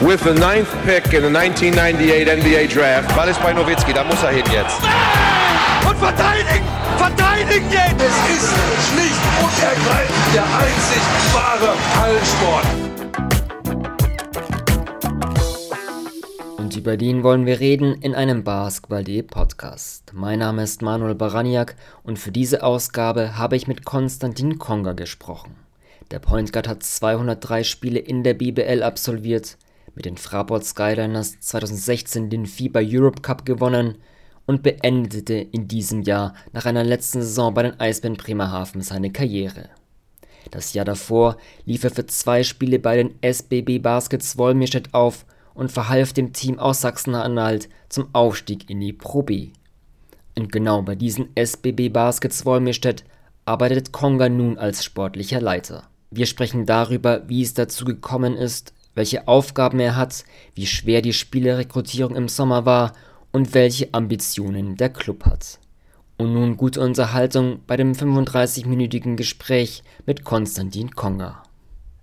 with the ninth pick in the 1998 NBA Draft. Ball ist bei Nowitzki, da muss er hin jetzt. Und verteidigen! Verteidigen jetzt! Es ist schlicht und ergreifend der einzig wahre Hallensport. Und über den wollen wir reden in einem Basketball.de Podcast. Mein Name ist Manuel Baraniak und für diese Ausgabe habe ich mit Konstantin Konga gesprochen. Der Point Guard hat 203 Spiele in der BBL absolviert, mit den Fraport Skyliners 2016 den FIBA Europe Cup gewonnen und beendete in diesem Jahr nach einer letzten Saison bei den Eisbären Bremerhaven seine Karriere. Das Jahr davor lief er für zwei Spiele bei den SBB Baskets Wolmirstedt auf und verhalf dem Team aus Sachsen-Anhalt zum Aufstieg in die Pro B. Und genau bei diesen SBB Baskets Wolmirstedt arbeitet Konga nun als sportlicher Leiter. Wir sprechen darüber, wie es dazu gekommen ist, welche Aufgaben er hat, wie schwer die Spielerrekrutierung im Sommer war und welche Ambitionen der Club hat. Und nun gute Unterhaltung bei dem 35-minütigen Gespräch mit Konstantin Konga.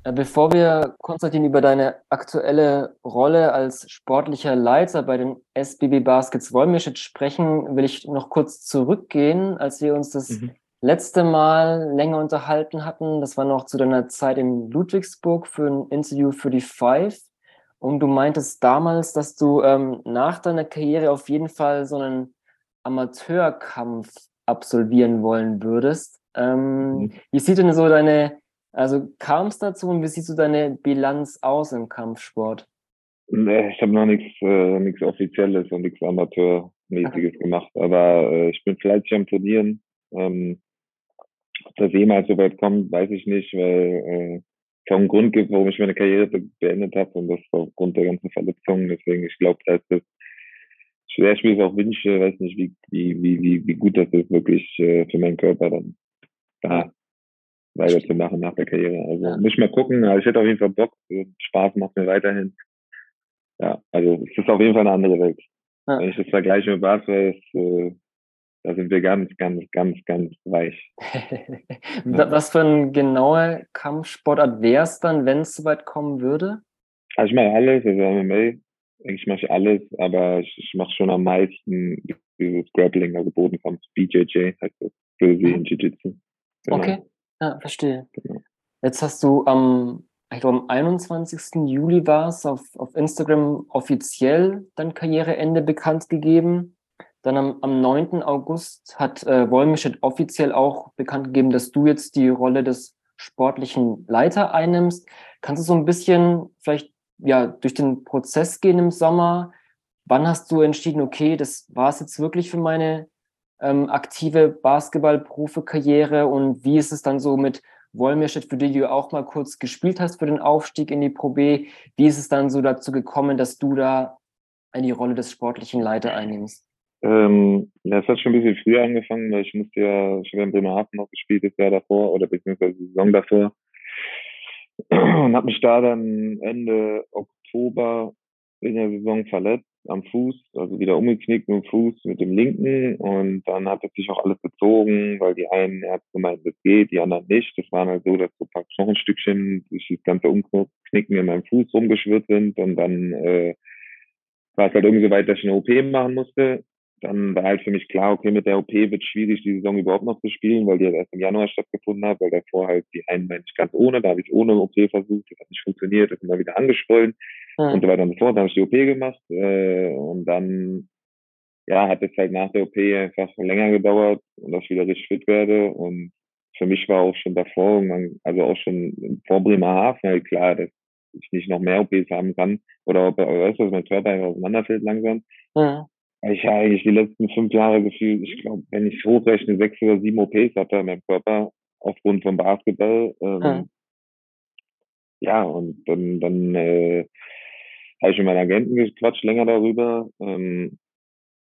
Äh, bevor wir, Konstantin, über deine aktuelle Rolle als sportlicher Leiter bei den SBB Baskets Wolmischitz sprechen, will ich noch kurz zurückgehen, als wir uns das mhm letzte Mal länger unterhalten hatten. Das war noch zu deiner Zeit in Ludwigsburg für ein Interview für die Five. Und du meintest damals, dass du ähm, nach deiner Karriere auf jeden Fall so einen Amateurkampf absolvieren wollen würdest. Ähm, mhm. Wie sieht denn so deine, also kam es dazu und wie sieht so deine Bilanz aus im Kampfsport? Nee, ich habe noch nichts äh, nichts Offizielles und nichts Amateurmäßiges gemacht, aber äh, ich bin fleißig am Turnieren. Ähm, das jemals so weit kommt, weiß ich nicht, weil äh, es auch einen Grund gibt, warum ich meine Karriere beendet habe und das aufgrund der ganzen Verletzungen. Deswegen, ich glaube, dass das schwer ich mir es auch wünsche, weiß nicht, wie, wie, wie, wie gut das ist, wirklich äh, für meinen Körper dann da weiterzumachen nach der Karriere. Also ja. muss ich mal gucken. Also ich hätte auf jeden Fall Bock. Spaß macht mir weiterhin. Ja, also es ist auf jeden Fall eine andere Welt. Ja. Wenn ich das vergleiche mit Basketball, ist, äh, da sind wir ganz, ganz, ganz, ganz weich. Was für ein genauer Kampfsportart wäre es dann, wenn es soweit kommen würde? Also ich mache alles, also MMA, ich mache alles, aber ich, ich mache schon am meisten dieses Grappling, also Bodenkampf, BJJ heißt das, Brazilian Jiu-Jitsu. Genau. Okay, ja, verstehe. Genau. Jetzt hast du am, ich glaube am 21. Juli war es, auf, auf Instagram offiziell dein Karriereende bekannt gegeben. Dann am, am 9. August hat äh, Wollmischet offiziell auch bekannt gegeben, dass du jetzt die Rolle des sportlichen Leiter einnimmst. Kannst du so ein bisschen vielleicht ja durch den Prozess gehen im Sommer? Wann hast du entschieden, okay, das war es jetzt wirklich für meine ähm, aktive Basketball-Profi-Karriere und wie ist es dann so mit Wollmirstedt, für die du auch mal kurz gespielt hast für den Aufstieg in die Pro B? Wie ist es dann so dazu gekommen, dass du da in die Rolle des sportlichen Leiter einnimmst? Ähm, ja, es hat schon ein bisschen früher angefangen, weil ich musste ja, ich habe in Bremerhaven noch gespielt das Jahr davor oder beziehungsweise die Saison davor. Und habe mich da dann Ende Oktober in der Saison verletzt am Fuß, also wieder umgeknickt mit dem Fuß, mit dem linken. Und dann hat es sich auch alles gezogen, weil die einen Ärzte meinten, das geht, die anderen nicht. Das war halt so, dass so ein paar Knochenstückchen durch das ganze Umknicken in meinem Fuß rumgeschwirrt sind. Und dann äh, war es halt irgendwie so weit, dass ich eine OP machen musste dann war halt für mich klar, okay, mit der OP wird schwierig, die Saison überhaupt noch zu spielen, weil die halt erst im Januar stattgefunden hat, weil davor halt die einen Mensch ganz ohne, da habe ich ohne OP versucht, das hat nicht funktioniert, das ist immer wieder angeschwollen mhm. und so weiter und so fort. Dann habe ich die OP gemacht äh, und dann ja, hat es halt nach der OP einfach länger gedauert und dass ich wieder richtig fit werde und für mich war auch schon davor, also auch schon vor Bremerhaven halt klar, dass ich nicht noch mehr OPs haben kann oder ob, weißt dass mein Körper einfach auseinanderfällt langsam. Mhm ich ja eigentlich die letzten fünf Jahre gefühlt, ich glaube, wenn ich hochrechne, sechs oder sieben OPs hatte in meinem Körper aufgrund von Basketball. Ähm, ja. ja, und dann, dann äh, habe ich mit meinen Agenten gequatscht länger darüber. Ähm,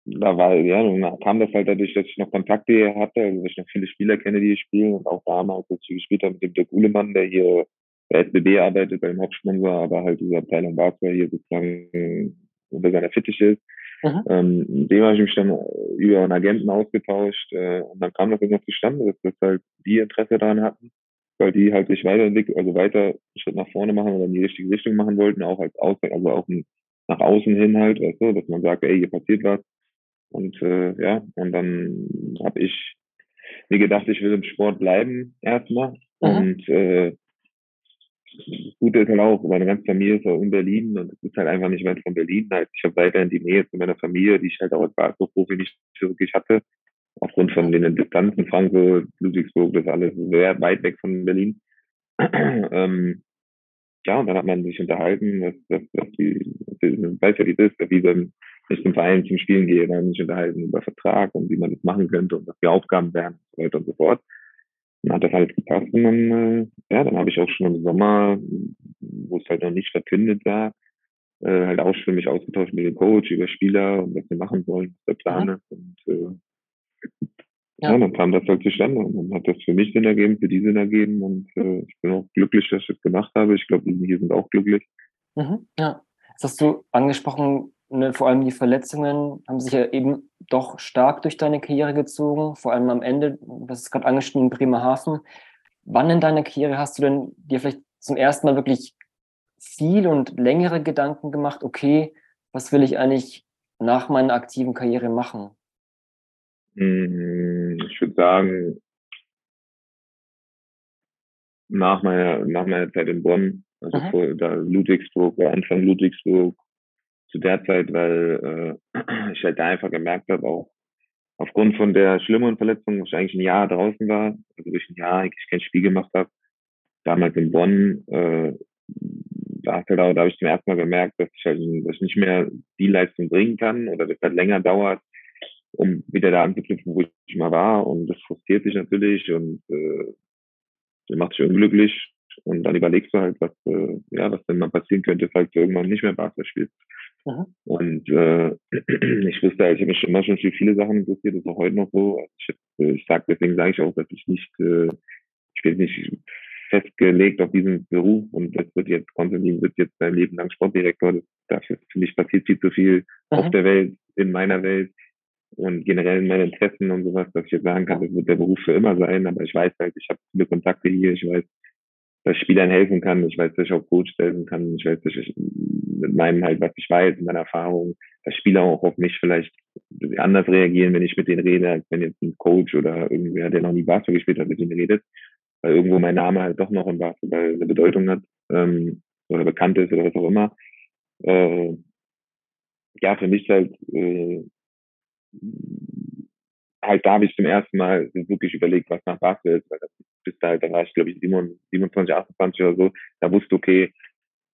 da war, ja, dann kam das halt dadurch, dass ich noch Kontakte hatte, also dass ich noch viele Spieler kenne, die hier spielen und auch damals, als ich gespielt habe mit dem Dirk Uhlemann, der hier bei SBB arbeitet, beim Hauptsponsor, aber halt diese Abteilung Basketball hier sozusagen unter seiner Fittiche ist. Mhm. Ähm, dem habe ich mich dann über einen Agenten ausgetauscht äh, und dann kam das irgendwann zustande, dass, dass halt die Interesse daran hatten, weil die halt sich weiterentwickeln, also weiter einen Schritt nach vorne machen oder in die richtige Richtung machen wollten, auch als Aus also auch nach außen hin halt, weißt du, dass man sagt, ey, hier passiert was. Und äh, ja, und dann habe ich mir gedacht, ich will im Sport bleiben erstmal. Mhm. Und äh, das Gute ist halt auch, meine ganze Familie ist auch in Berlin und es ist halt einfach nicht weit von Berlin. Halt, ich habe weiterhin die Nähe zu meiner Familie, die ich halt auch als Basketballprofi nicht wirklich hatte. Aufgrund von den Distanzen, Frankfurt, Ludwigsburg, das alles sehr weit weg von Berlin. ähm, ja, und dann hat man sich unterhalten, dass, dass, dass die, weiß ja, wie das ist, wie wenn ich zum Verein zum Spielen gehe, dann sich unterhalten über Vertrag und wie man das machen könnte und was die Aufgaben wären und so weiter und so fort. Dann hat das alles gepasst und dann, äh, ja, dann habe ich auch schon im Sommer, wo es halt noch nicht stattfindet war, äh, halt auch schon mich ausgetauscht mit dem Coach über Spieler und was wir machen wollen, was der Plan ist. Und äh, ja. ja. dann kam das halt zustande und dann hat das für mich Sinn ergeben, für die Sinn ergeben und äh, ich bin auch glücklich, dass ich das gemacht habe. Ich glaube, die hier sind auch glücklich. Mhm, ja. Jetzt hast du angesprochen, ne, vor allem die Verletzungen haben sich ja eben doch stark durch deine Karriere gezogen, vor allem am Ende, das ist gerade angeschnitten, Bremerhaven. Wann in deiner Karriere hast du denn dir vielleicht zum ersten Mal wirklich viel und längere Gedanken gemacht, okay, was will ich eigentlich nach meiner aktiven Karriere machen? Hm, ich würde sagen, nach meiner, nach meiner Zeit in Bonn, also mhm. vor da Ludwigsburg, Anfang Ludwigsburg, zu der Zeit, weil äh, ich halt da einfach gemerkt habe, auch aufgrund von der schlimmeren Verletzung, wo ich eigentlich ein Jahr draußen war, also wo ich ein Jahr eigentlich kein Spiel gemacht habe, damals in Bonn, äh, da, halt da habe ich zum ersten Mal gemerkt, dass ich halt dass ich nicht mehr die Leistung bringen kann oder das halt länger dauert, um wieder da anzuknüpfen, wo ich mal war. Und das frustriert sich natürlich und äh, das macht dich unglücklich. Und dann überlegst du halt, was, äh, ja, was denn mal passieren könnte, falls du irgendwann nicht mehr Basketball spielst. Mhm. Und äh, ich wusste, halt, ich habe mich immer schon für viele Sachen interessiert, das ist auch heute noch so. Also ich, äh, ich sag, deswegen sage ich auch, dass ich nicht, äh, ich bin nicht festgelegt auf diesen Beruf und das wird jetzt, Konstantin wird jetzt sein Leben lang Sportdirektor. Das, dafür, für mich passiert viel zu viel mhm. auf der Welt, in meiner Welt und generell in meinen Interessen und sowas, dass ich jetzt sagen kann, das wird der Beruf für immer sein, aber ich weiß halt, ich habe viele Kontakte hier, ich weiß, dass Spielern helfen kann. Ich weiß, dass ich auch Coach helfen kann. Ich weiß, dass ich mit meinem halt, was ich weiß, meiner Erfahrung, dass Spieler auch auf mich vielleicht anders reagieren, wenn ich mit denen rede, als wenn jetzt ein Coach oder irgendwer, der noch nie Basketball gespielt hat, mit denen redet. Weil irgendwo mein Name halt doch noch im Basketball eine Bedeutung hat, ähm, oder bekannt ist oder was auch immer. Äh, ja, für mich halt, äh, halt da habe ich zum ersten Mal wirklich überlegt, was nach Basketball ist, weil das bis da halt, da war ich glaube ich 27, 28 oder so, da wusste okay,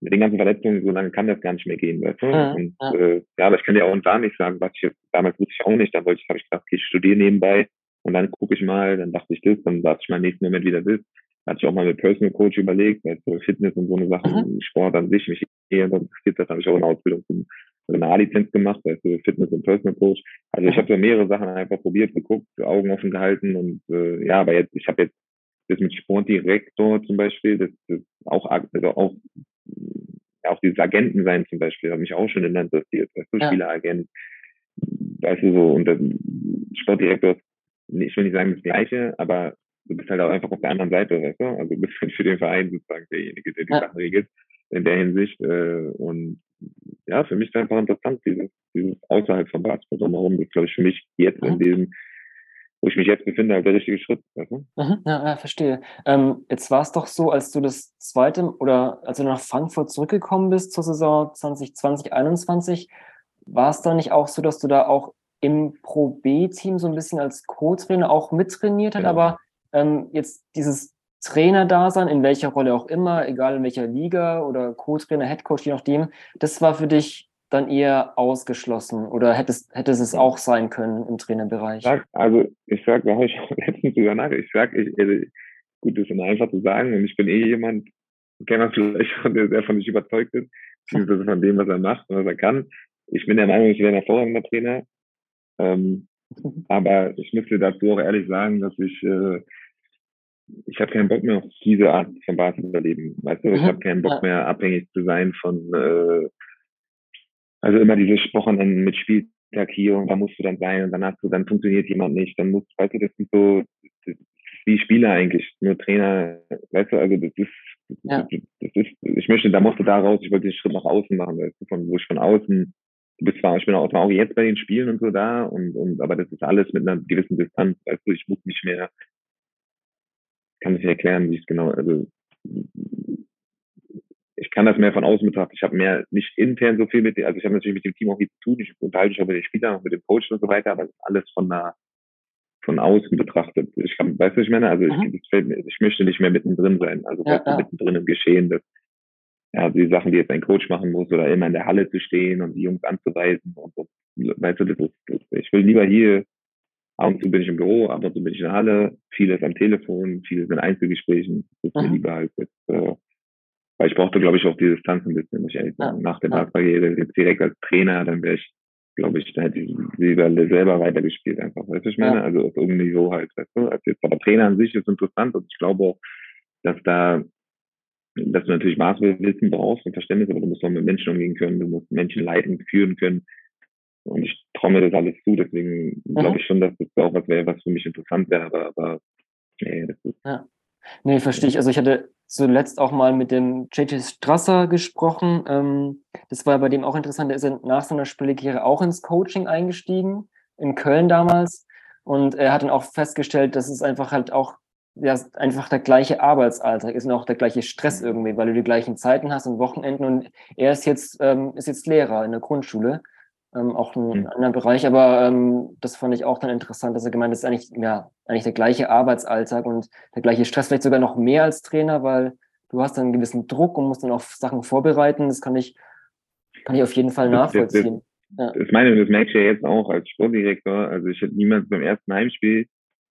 mit den ganzen Verletzungen, so lange kann das gar nicht mehr gehen, weißt du? Ja, und ja. Äh, ja, aber ich kann dir auch und da nicht sagen, was ich jetzt, damals wusste ich auch nicht, da wollte ich, habe ich gedacht, okay, ich studiere nebenbei und dann gucke ich mal, dann dachte ich das, dann dachte ich mal im nächsten Moment wieder das. Da hatte ich auch mal mit Personal Coach überlegt, weil so Fitness und so eine Sachen, mhm. Sport an sich mich eher interessiert, das habe ich auch eine Ausbildung zum eine A-Lizenz gemacht, also Fitness und Personal Coach. Also ich habe so mehrere Sachen einfach probiert, geguckt, Augen offen gehalten und äh, ja, aber jetzt, ich habe jetzt das mit Sportdirektor zum Beispiel, das, das auch, also auch, ja, auch dieses Agenten sein zum Beispiel, hat mich auch schon immer interessiert, weißt du, ja. Spieleragent, weißt du so, und das Sportdirektor ist, ich will nicht sagen das Gleiche, aber du bist halt auch einfach auf der anderen Seite, weißt du, also du bist halt für den Verein sozusagen derjenige, der die ja. Sachen regelt in der Hinsicht äh, und ja, für mich ist einfach interessant, dieses, dieses außerhalb von Basketball drumherum, das glaube ich für mich jetzt mhm. in diesem wo ich mich jetzt befinde, halt der richtige Schritt. Du? mhm, ja, ja, verstehe. Ähm, jetzt war es doch so, als du das zweite oder als du nach Frankfurt zurückgekommen bist zur Saison 2020, 2021, war es da nicht auch so, dass du da auch im Pro B-Team so ein bisschen als Co-Trainer auch mittrainiert hast, ja. aber ähm, jetzt dieses Trainer-Dasein, in welcher Rolle auch immer, egal in welcher Liga oder Co-Trainer, Headcoach, je nachdem, das war für dich dann eher ausgeschlossen oder hätte es auch sein können im Trainerbereich? Also ich sag, da habe ich letztens drüber nach, ich sag, ich, also, gut, das ist immer einfach zu sagen und ich bin eh jemand, kennt vielleicht der sehr von sich überzeugt ist, beziehungsweise von dem, was er macht und was er kann. Ich bin der Meinung, ich wäre ein hervorragender Trainer, ähm, aber ich müsste dazu auch ehrlich sagen, dass ich äh, ich habe keinen Bock mehr auf diese Art von Basketball-Leben. Weißt du, ich habe keinen Bock mehr abhängig zu sein von äh, also immer diese Wochenenden mit Spieltag hier und da musst du dann sein und dann hast du, dann funktioniert jemand nicht, dann musst, weißt du, das sind so, das wie Spieler eigentlich, nur Trainer, weißt du, also das ist, ja. das ist, ich möchte, da musste da raus, ich wollte den Schritt nach außen machen, weißt du, von wo ich von außen, du bist zwar, ich bin auch, auch jetzt bei den Spielen und so da, und, und aber das ist alles mit einer gewissen Distanz, weißt du, ich muss nicht mehr, kann nicht erklären, wie es genau, also ich kann das mehr von außen betrachten. Ich habe mehr nicht intern so viel mit, also ich habe natürlich mit dem Team auch viel zu tun. Ich unterhalte mich auch mit den Spielern, mit dem Coach und so weiter, aber das ist alles von da von außen betrachtet. Ich kann, weißt du, ich meine, also mhm. ich, ich, möchte nicht mehr mittendrin sein, also ja, ja. mittendrin im Geschehen, dass ja, die Sachen, die jetzt ein Coach machen muss oder immer in der Halle zu stehen und die Jungs anzuweisen und so, weißt du, das ist, das, ich will lieber hier, ab und zu bin ich im Büro, ab und zu bin ich in der Halle, vieles am Telefon, vieles in Einzelgesprächen, das ist mhm. mir lieber als jetzt, äh, weil ich brauchte, glaube ich, auch die Distanz ein bisschen, muss ich ehrlich sagen. Ja. Nach der Basketballkarriere jetzt direkt als Trainer, dann wäre ich, glaube ich, da hätte ich lieber selber weitergespielt einfach. Weißt du, ich meine? Ja. Also auf irgendeinem Niveau halt, weißt du? Als jetzt, aber Trainer an sich ist interessant und ich glaube auch, dass da, dass du natürlich Maßwissen brauchst und Verständnis, aber du musst auch mit Menschen umgehen können, du musst Menschen leiten, führen können. Und ich traue mir das alles zu, deswegen mhm. glaube ich schon, dass das auch was wäre, was für mich interessant wäre, aber, aber nee, das ist. Ja. Nee, verstehe ich. Also ich hatte zuletzt auch mal mit dem JJ Strasser gesprochen. Ähm, das war bei dem auch interessant. Er ist nach seiner Spielkarriere auch ins Coaching eingestiegen, in Köln damals. Und er hat dann auch festgestellt, dass es einfach halt auch ja, einfach der gleiche Arbeitsalltag ist und auch der gleiche Stress mhm. irgendwie, weil du die gleichen Zeiten hast und Wochenenden. Und er ist jetzt, ähm, ist jetzt Lehrer in der Grundschule ähm, auch ein mhm. anderer Bereich, aber ähm, das fand ich auch dann interessant, dass er gemeint ist eigentlich, ja, eigentlich der gleiche Arbeitsalltag und der gleiche Stress, vielleicht sogar noch mehr als Trainer, weil du hast dann einen gewissen Druck und musst dann auch Sachen vorbereiten. Das kann ich, kann ich auf jeden Fall nachvollziehen. Das, das, ja. das meine das merke ich ja jetzt auch als Sportdirektor. Also ich hätte niemals beim ersten Heimspiel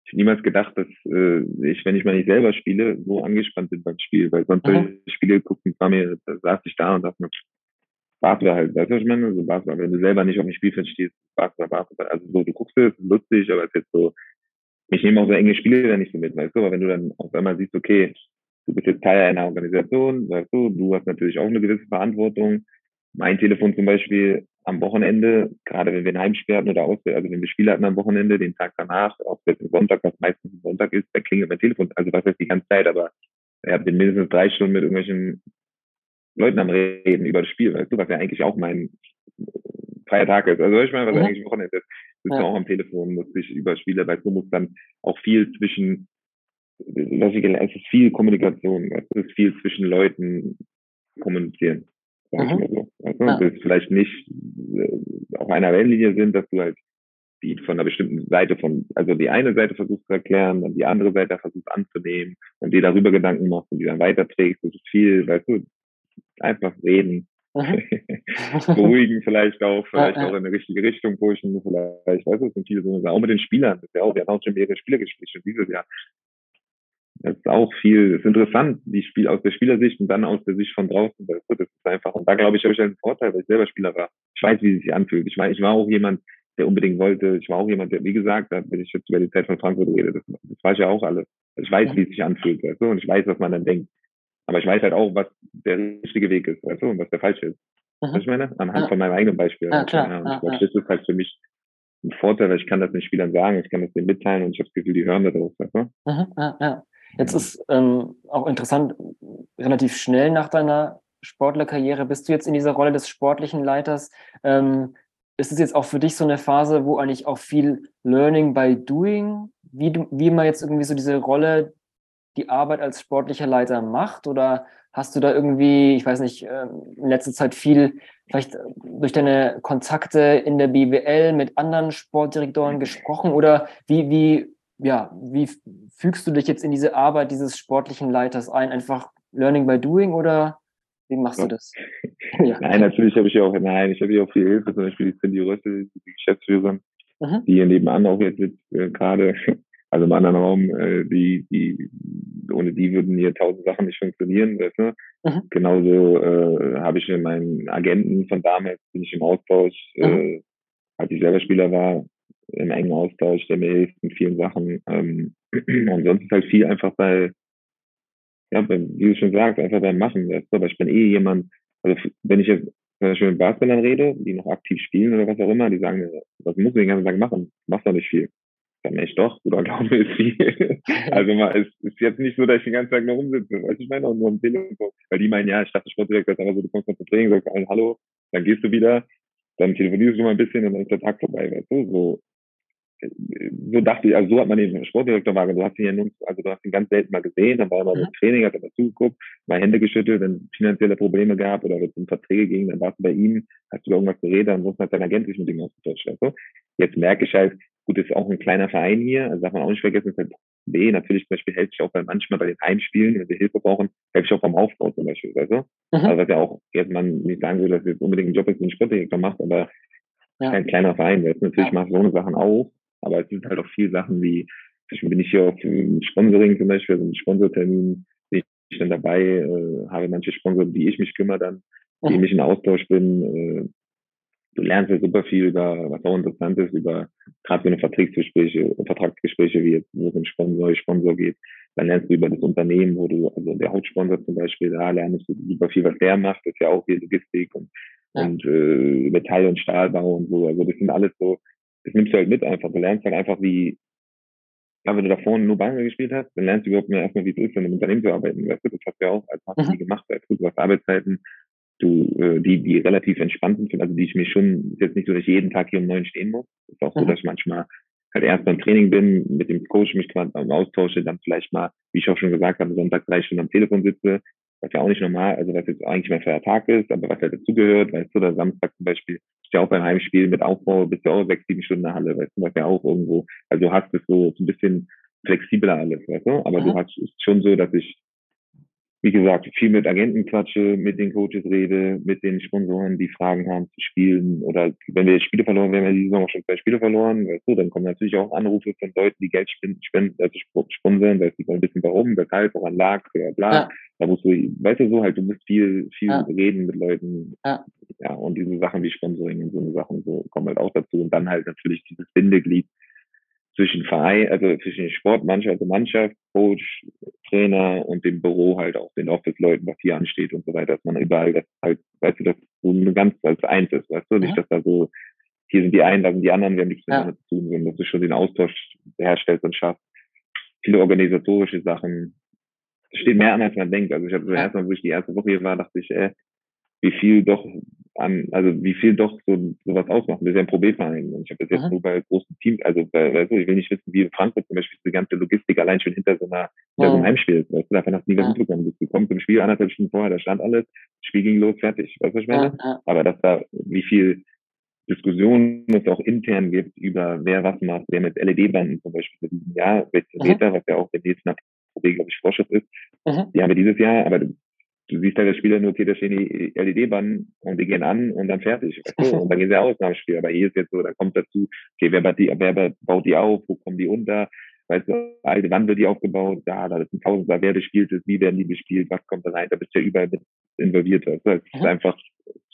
ich hätte niemals gedacht, dass äh, ich, wenn ich mal nicht selber spiele, so angespannt bin beim Spiel, weil sonst mhm. ich Spiele gucken, war mir, da saß ich da und dachte mir, Basketball halt, weißt du, was ich meine? So Basketball, wenn du selber nicht auf dem Spielfeld stehst, Basketball, Basketball, also so, du guckst es, lustig, aber es ist jetzt so, ich nehme auch so enge Spiele da nicht so mit, weißt du, aber wenn du dann auf einmal siehst, okay, du bist jetzt Teil einer Organisation, weißt du, du hast natürlich auch eine gewisse Verantwortung. Mein Telefon zum Beispiel am Wochenende, gerade wenn wir ein Heimspiel hatten oder aus, also wenn wir Spiele hatten am Wochenende, den Tag danach, auch jetzt ein Sonntag, was meistens ein Sonntag ist, da klingelt mein Telefon, also was heißt die ganze Zeit, aber ich habe mindestens drei Stunden mit irgendwelchen Leuten am Reden über das Spiel, weißt du, was ja eigentlich auch mein Feiertag ist. Also ich meine, was mhm. eigentlich Wochenende ist, sitzt ja. auch am Telefon, muss sich über Spiele, weißt du, muss dann auch viel zwischen, ich es ist viel Kommunikation, es ist viel zwischen Leuten kommunizieren. Sag ich mhm. mal so. Du? Ja. Dass vielleicht nicht äh, auf einer Wellenlinie sind, dass du halt die von einer bestimmten Seite von, also die eine Seite versuchst zu erklären, dann die andere Seite versuchst anzunehmen und dir darüber Gedanken machst und die dann weiterträgst. Das ist viel, weißt du, einfach reden. Mhm. Beruhigen vielleicht auch, vielleicht auch in die richtige Richtung pushen, vielleicht, weißt du, es sind viele so, auch mit den Spielern, das ist ja auch, wir haben auch schon mehrere Spielergespräche dieses Jahr. Das ist auch viel, das ist interessant, die Spiel aus der Spielersicht und dann aus der Sicht von draußen, das ist einfach, und da glaube ich, habe ich einen Vorteil, weil ich selber Spieler war. Ich weiß, wie es sich anfühlt. Ich meine, ich war auch jemand, der unbedingt wollte, ich war auch jemand, der, wie gesagt, wenn ich jetzt über die Zeit von Frankfurt rede, das, das weiß ich ja auch alles. Ich weiß, wie es sich anfühlt, weißt du, und ich weiß, was man dann denkt. Aber ich weiß halt auch, was der richtige Weg ist, weißt du, und was der falsche ist. Mhm. Was ich meine? Anhand ja. von meinem eigenen Beispiel. Ja, klar. Ja, und ich glaube, das ist halt für mich ein Vorteil, weil ich kann das den Spielern sagen, ich kann das denen mitteilen und ich habe das Gefühl, die hören das auch, weißt du? Mhm, ja, ja. Jetzt ist ähm, auch interessant, relativ schnell nach deiner Sportlerkarriere bist du jetzt in dieser Rolle des sportlichen Leiters. Ähm, ist es jetzt auch für dich so eine Phase, wo eigentlich auch viel Learning by Doing, wie, du, wie man jetzt irgendwie so diese Rolle die Arbeit als sportlicher Leiter macht? Oder hast du da irgendwie, ich weiß nicht, ähm, in letzter Zeit viel, vielleicht durch deine Kontakte in der BWL mit anderen Sportdirektoren gesprochen? Oder wie, wie, ja, wie fügst du dich jetzt in diese Arbeit dieses sportlichen Leiters ein? Einfach Learning by Doing oder wie machst du das? ja. Nein, natürlich habe ich ja auch, nein, ich habe ja auch viel Hilfe, zum Beispiel die Cindy Rössel, die Geschäftsführerin, mhm. die nebenan auch jetzt äh, gerade also im anderen Raum, äh, die, die, ohne die würden hier tausend Sachen nicht funktionieren. Weißt du? mhm. Genauso äh, habe ich mit meinen Agenten von damals, bin ich im Austausch, mhm. äh, als ich selber Spieler war, im engen Austausch, der mir hilft in vielen Sachen. Ähm, und sonst ist halt viel einfach bei, ja, bei, wie du schon sagst, einfach beim Machen. Weißt du? Aber ich bin eh jemand, also wenn ich jetzt zum Beispiel mit Basketballern rede, die noch aktiv spielen oder was auch immer, die sagen, was muss ich den ganzen Tag machen? Machst doch nicht viel. Dann ich doch, Bruder, glaube ist viel. also mal, es ist jetzt nicht so, dass ich den ganzen Tag nur rumsitze. Weißt du, ich meine auch nur am Telefon. Weil die meinen, ja, ich dachte Sportdirektor, aber so, du kommst mal zum Training, sagst allen Hallo, dann gehst du wieder, dann telefonierst du mal ein bisschen und dann ist der Tag vorbei, weißt du, so. So dachte ich, also so hat man den Sportdirektor wahrgenommen. Du hast ihn ja nun, also du hast ihn ganz selten mal gesehen, dann war er mal mhm. im Training, hat er mal zugeguckt, mal Hände geschüttelt, wenn finanzielle Probleme gab oder wenn es um Verträge ging, dann warst du bei ihm, hast du über irgendwas geredet, ansonsten hat dein Agent sich mit ihm ausgetauscht. Also jetzt merke ich halt, gut, ist auch ein kleiner Verein hier, also darf man auch nicht vergessen, ist halt B, natürlich zum Beispiel helfe ich auch bei manchmal bei den Heimspielen, wenn wir Hilfe brauchen, helfe ich auch beim Aufbau zum Beispiel, weißt du? Mhm. Also was ja auch, jetzt man nicht sagen will, dass jetzt unbedingt einen Job ist, den Sportdirektor macht, aber ja. ein kleiner Verein, jetzt natürlich ja. macht so eine Sachen auch, aber es sind halt auch viele Sachen wie, zum bin ich hier auf Sponsoring zum Beispiel, also ein Sponsortermin, bin ich dann dabei, äh, habe manche Sponsoren, die ich mich kümmere dann, die mhm. ich in Austausch bin. Äh, du lernst ja super viel über, was auch interessant ist, über gerade so eine Vertragsgespräche, Vertragsgespräche wie jetzt, wo es um Sponsor, Sponsor geht. Dann lernst du über das Unternehmen, wo du, also der Hauptsponsor zum Beispiel, da lernst du super viel, was der macht, das ist ja auch wie Logistik und, ja. und äh, Metall- und Stahlbau und so. Also das sind alles so das nimmst du halt mit einfach. Du lernst halt einfach, wie, ja, wenn du da vorne nur Basketball gespielt hast, dann lernst du überhaupt mehr erstmal, wie es ist, in einem Unternehmen zu arbeiten. Weißt du, das hast du ja auch als hast mhm. gemacht, weißt du, du hast Arbeitszeiten, du, äh, die, die relativ entspannt sind, also die ich mir schon, ist jetzt nicht so, dass ich jeden Tag hier um neun stehen muss. ist auch so, mhm. dass ich manchmal halt erst beim Training bin, mit dem Coach mich quasi austausche, dann vielleicht mal, wie ich auch schon gesagt habe, Sonntag drei Stunden am Telefon sitze, was ja auch nicht normal, also was jetzt eigentlich mein freier Tag ist, aber was halt dazugehört, weißt du, oder Samstag zum Beispiel, ist ja auch beim Heimspiel mit Aufbau, bist du auch sechs, sieben Stunden in der Halle, weißt du, was ja auch irgendwo, also du hast es so, so ein bisschen flexibler alles, weißt du, aber Aha. du hast, ist schon so, dass ich wie gesagt, viel mit Agenten quatsche, mit den Coaches rede, mit den Sponsoren, die Fragen haben zu spielen. Oder wenn wir Spiele verloren, wir haben ja diese Saison auch schon zwei Spiele verloren, weißt du, dann kommen natürlich auch Anrufe von Leuten, die Geld spenden, spenden also sponsern, weißt du, ein bisschen warum, weshalb, woran lag, bla, bla. Ja. Da musst du, weißt du so, halt, du musst viel, viel ja. reden mit Leuten. Ja. ja, und diese Sachen wie Sponsoring und so eine Sachen so kommen halt auch dazu. Und dann halt natürlich dieses Bindeglied zwischen Verein, also zwischen Sportmannschaft, also Mannschaft, Coach, Trainer und dem Büro halt auch den Office-Leuten, was hier ansteht und so weiter, dass man überall das halt, weißt du, dass so eine ganz als eins ist, weißt du, nicht, dass da so, hier sind die einen, da sind die anderen, wir haben nichts ja. zu tun, sondern dass du schon den Austausch herstellst und schaffst. Viele organisatorische Sachen. Es steht mehr an, als man denkt. Also ich habe so ja. erstmal, wo ich die erste Woche hier war, dachte ich, äh, wie viel doch an, also wie viel doch so sowas ausmacht. Wir sind ja ein Probeverein und ich habe das jetzt Aha. nur bei großen Teams, also bei, also ich will nicht wissen, wie in Frankfurt zum Beispiel die ganze Logistik allein schon hinter so einer ja. so einem Heimspiel ist. Weißt du, davon hast du nie was mitbekommen. Du kommst zum Spiel anderthalb Stunden vorher, da stand alles, das Spiel ging los, fertig. Weißt du, was ich meine? Ja, ja. Aber dass da wie viel Diskussionen es auch intern gibt über wer was macht, wer mit LED-Banden zum Beispiel für diesem Jahr, welche Meter, was ja auch der nächsten Problem, glaube ich, Vorschrift ist, mhm. die haben wir dieses Jahr, aber du siehst halt das Spieler nur, okay, da stehen die LED-Bahnen und die gehen an und dann fertig. Du? Und dann gehen sie aus nach dem Spiel. Aber hier ist jetzt so, da kommt dazu, okay, wer baut die, wer baut die auf, wo kommen die unter? Weißt du, also wann wird die aufgebaut? Da, da ist ein Tausender, wer bespielt ist, wie werden die bespielt, was kommt da rein? Da bist du ja überall mit involviert. Weißt du? Es ist einfach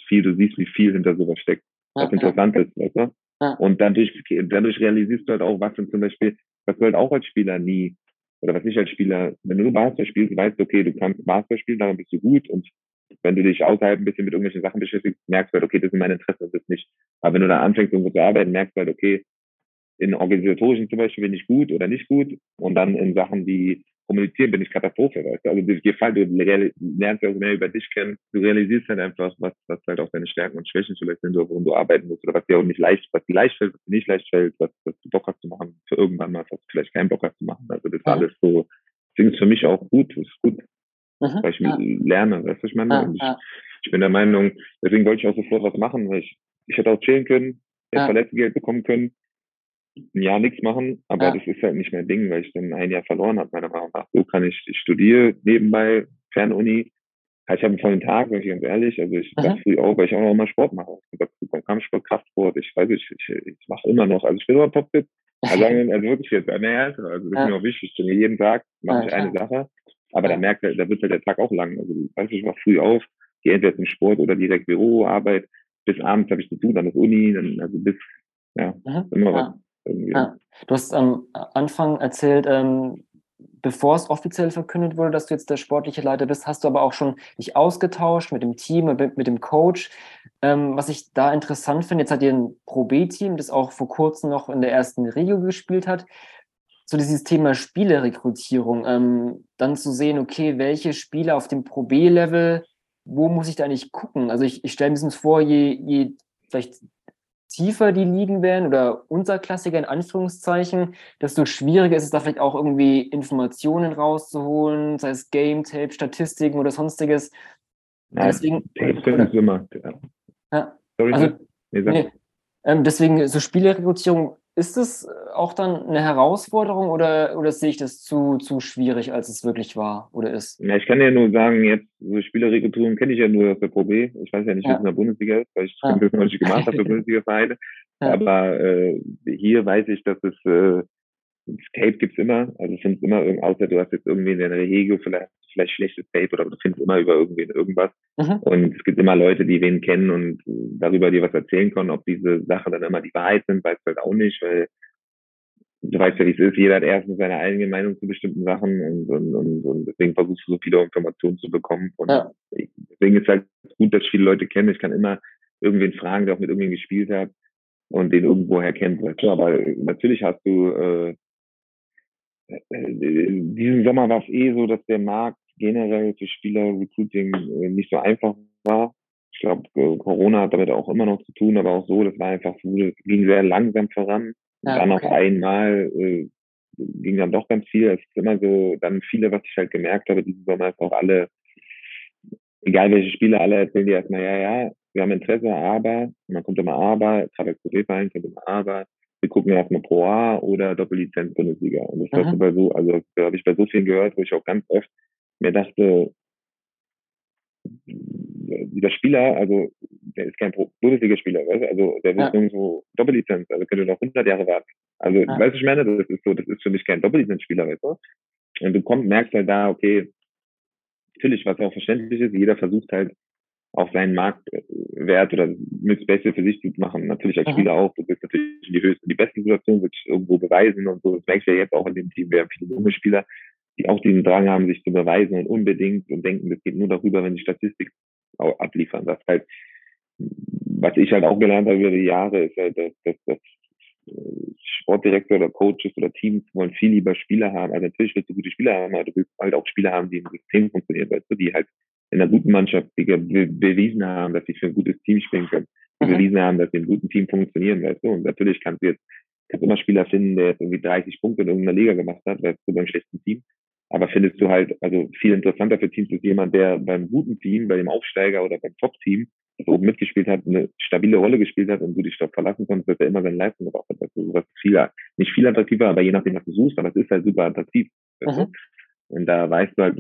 viel, du siehst, wie viel hinter sowas steckt, was interessant ist, weißt du? Und dadurch, dadurch realisierst du halt auch, was du zum Beispiel, was du halt auch als Spieler nie oder was ich als Spieler, wenn du Basketball spielst, weißt du, okay, du kannst Basketball spielen, daran bist du gut und wenn du dich außerhalb ein bisschen mit irgendwelchen Sachen beschäftigst, merkst du halt, okay, das sind meine Interessen, das ist nicht. Aber wenn du da anfängst, irgendwo zu arbeiten, merkst du halt, okay, in organisatorischen zum Beispiel bin ich gut oder nicht gut und dann in Sachen wie kommunizieren bin ich Katastrophe, weißt du. Also dir gefällt, du lernst ja auch mehr über dich kennen, du realisierst halt einfach, was, was halt auch deine Stärken und Schwächen vielleicht sind, worum du arbeiten musst oder was dir auch nicht leicht, was dir leicht fällt, was dir nicht leicht fällt, was, was du Bock hast zu machen, für irgendwann mal, was du vielleicht keinen Bock hast zu machen. Also das ist alles so, deswegen ist für mich auch gut, das ist gut, mhm, weil ich ja. lerne, weißt du, ich meine, ja, ich, ja. ich bin der Meinung, deswegen wollte ich auch sofort was machen, weil ich, ich hätte auch chillen können, hätte ja. Verletzungsgeld bekommen können, ein Jahr nichts machen, aber ja. das ist halt nicht mein Ding, weil ich dann ein Jahr verloren habe, meiner Meinung nach. So kann ich, ich studiere nebenbei, Fernuni. Ich habe einen vollen Tag, bin ich ganz ehrlich. Also ich wache früh auf, weil ich auch noch mal Sport mache. Ich habe Kampfsport, Kraftsport, ich weiß nicht, ich, ich, ich mache immer noch. Also ich bin immer topfit. Also, also wirklich jetzt, naja, also das ist mir auch wichtig. Ich jeden Tag, mache ich eine Sache. Aber da merkt da wird halt der Tag auch lang. Also weißt du, ich wache früh auf, gehe entweder zum Sport oder direkt Büro, Arbeit. Bis abends habe ich zu tun, dann ist Uni, dann also bis, ja, immer was. Ja. Du hast am Anfang erzählt, ähm, bevor es offiziell verkündet wurde, dass du jetzt der sportliche Leiter bist, hast du aber auch schon dich ausgetauscht mit dem Team, mit, mit dem Coach. Ähm, was ich da interessant finde, jetzt hat ihr ein Pro B-Team, das auch vor kurzem noch in der ersten Regio gespielt hat. So dieses Thema Spielerrekrutierung, ähm, dann zu sehen, okay, welche Spieler auf dem Pro B-Level, wo muss ich da eigentlich gucken? Also ich, ich stelle mir das vor, je, je vielleicht tiefer die Ligen werden oder unterklassiger in Anführungszeichen, desto schwieriger ist es da vielleicht auch irgendwie Informationen rauszuholen, sei es Game Tape, Statistiken oder sonstiges. Ja, deswegen, Tapes sind immer. Ja. ja. Sorry, also, nee, ähm, deswegen so Spielerekrutierung ist es auch dann eine Herausforderung oder, oder sehe ich das zu, zu schwierig, als es wirklich war oder ist? Ja, ich kann ja nur sagen, jetzt so Spielerrekrutierung kenne ich ja nur aus der Pro B. Ich weiß ja nicht, wie es in der Bundesliga ist, weil ich ja. das noch nicht gemacht habe für Bundesliga-Vereine. Ja. Aber äh, hier weiß ich, dass es äh, Tape gibt's immer. Also du findest immer, außer du hast jetzt irgendwie in der Regio vielleicht, vielleicht schlechtes Tape oder du findest immer über irgendwen irgendwas. Mhm. Und es gibt immer Leute, die wen kennen und darüber dir was erzählen können. Ob diese Sachen dann immer die Wahrheit sind, weißt du halt auch nicht, weil du weißt ja, wie es ist. Jeder hat erstens seine eigene Meinung zu bestimmten Sachen und, und, und, und deswegen versuchst du so viele Informationen zu bekommen. Und ja. deswegen ist halt gut, dass ich viele Leute kenne. Ich kann immer irgendwen fragen, der auch mit irgendwen gespielt hat und den irgendwoher kennt. Aber natürlich hast du äh, diesen Sommer war es eh so, dass der Markt generell für Spieler-Recruiting äh, nicht so einfach war. Ich glaube, äh, Corona hat damit auch immer noch zu tun, aber auch so, das war einfach so, das ging sehr langsam voran. Und dann okay. auf einmal äh, ging dann doch ganz viel. Es ist immer so, dann viele, was ich halt gemerkt habe, diesen Sommer ist auch alle, egal welche Spieler, alle erzählen dir erstmal, ja, ja, wir haben Interesse, aber, dann kommt immer aber, als QB-Verein kommt immer aber, wir gucken erstmal Pro A oder Doppellizenz Bundesliga. Und das hast du bei so, also da habe ich bei so vielen gehört, wo ich auch ganz oft mir dachte, dieser Spieler, also der ist kein Bundesligaspieler, weißt du? also der wird ja. irgendwo Doppellizenz, also könnte noch 100 Jahre warten. Also, ja. weißt du, ich meine, das ist so, das ist für mich kein Doppellizenzspieler, weißt du? Und du kommst, merkst halt da, okay, natürlich, was auch verständlich ist, jeder versucht halt auch seinen Marktwert oder mit Beste für sich zu machen. Natürlich als Spieler auch. Du willst natürlich in die höchste, die beste Situation, willst irgendwo beweisen und so. Das merkst du ja jetzt auch in dem Team. Wir haben viele junge Spieler, die auch diesen Drang haben, sich zu beweisen und unbedingt und denken, das geht nur darüber, wenn die Statistik abliefern. Das halt, was ich halt auch gelernt habe über die Jahre, ist halt, dass, dass, dass Sportdirektor oder Coaches oder Teams wollen viel lieber Spieler haben. Also natürlich willst du gute Spieler haben, aber du willst halt auch Spieler haben, die im System funktionieren, weißt du, die halt in einer guten Mannschaft die be bewiesen haben, dass sie für ein gutes Team spielen können, die mhm. bewiesen haben, dass sie in einem guten Team funktionieren, weißt du. Und natürlich kannst du jetzt kannst immer Spieler finden, der jetzt irgendwie 30 Punkte in irgendeiner Liga gemacht hat, weißt du, beim schlechten Team. Aber findest du halt, also viel interessanter für Teams ist jemand, der beim guten Team, bei dem Aufsteiger oder beim Top-Team, das oben mitgespielt hat, eine stabile Rolle gespielt hat und du dich dort verlassen konntest, dass er immer seine Leistung gebracht hat. Das ist sowas viel, nicht viel attraktiver, aber je nachdem, was du suchst, aber es ist halt super attraktiv. Mhm. Und da weißt du halt,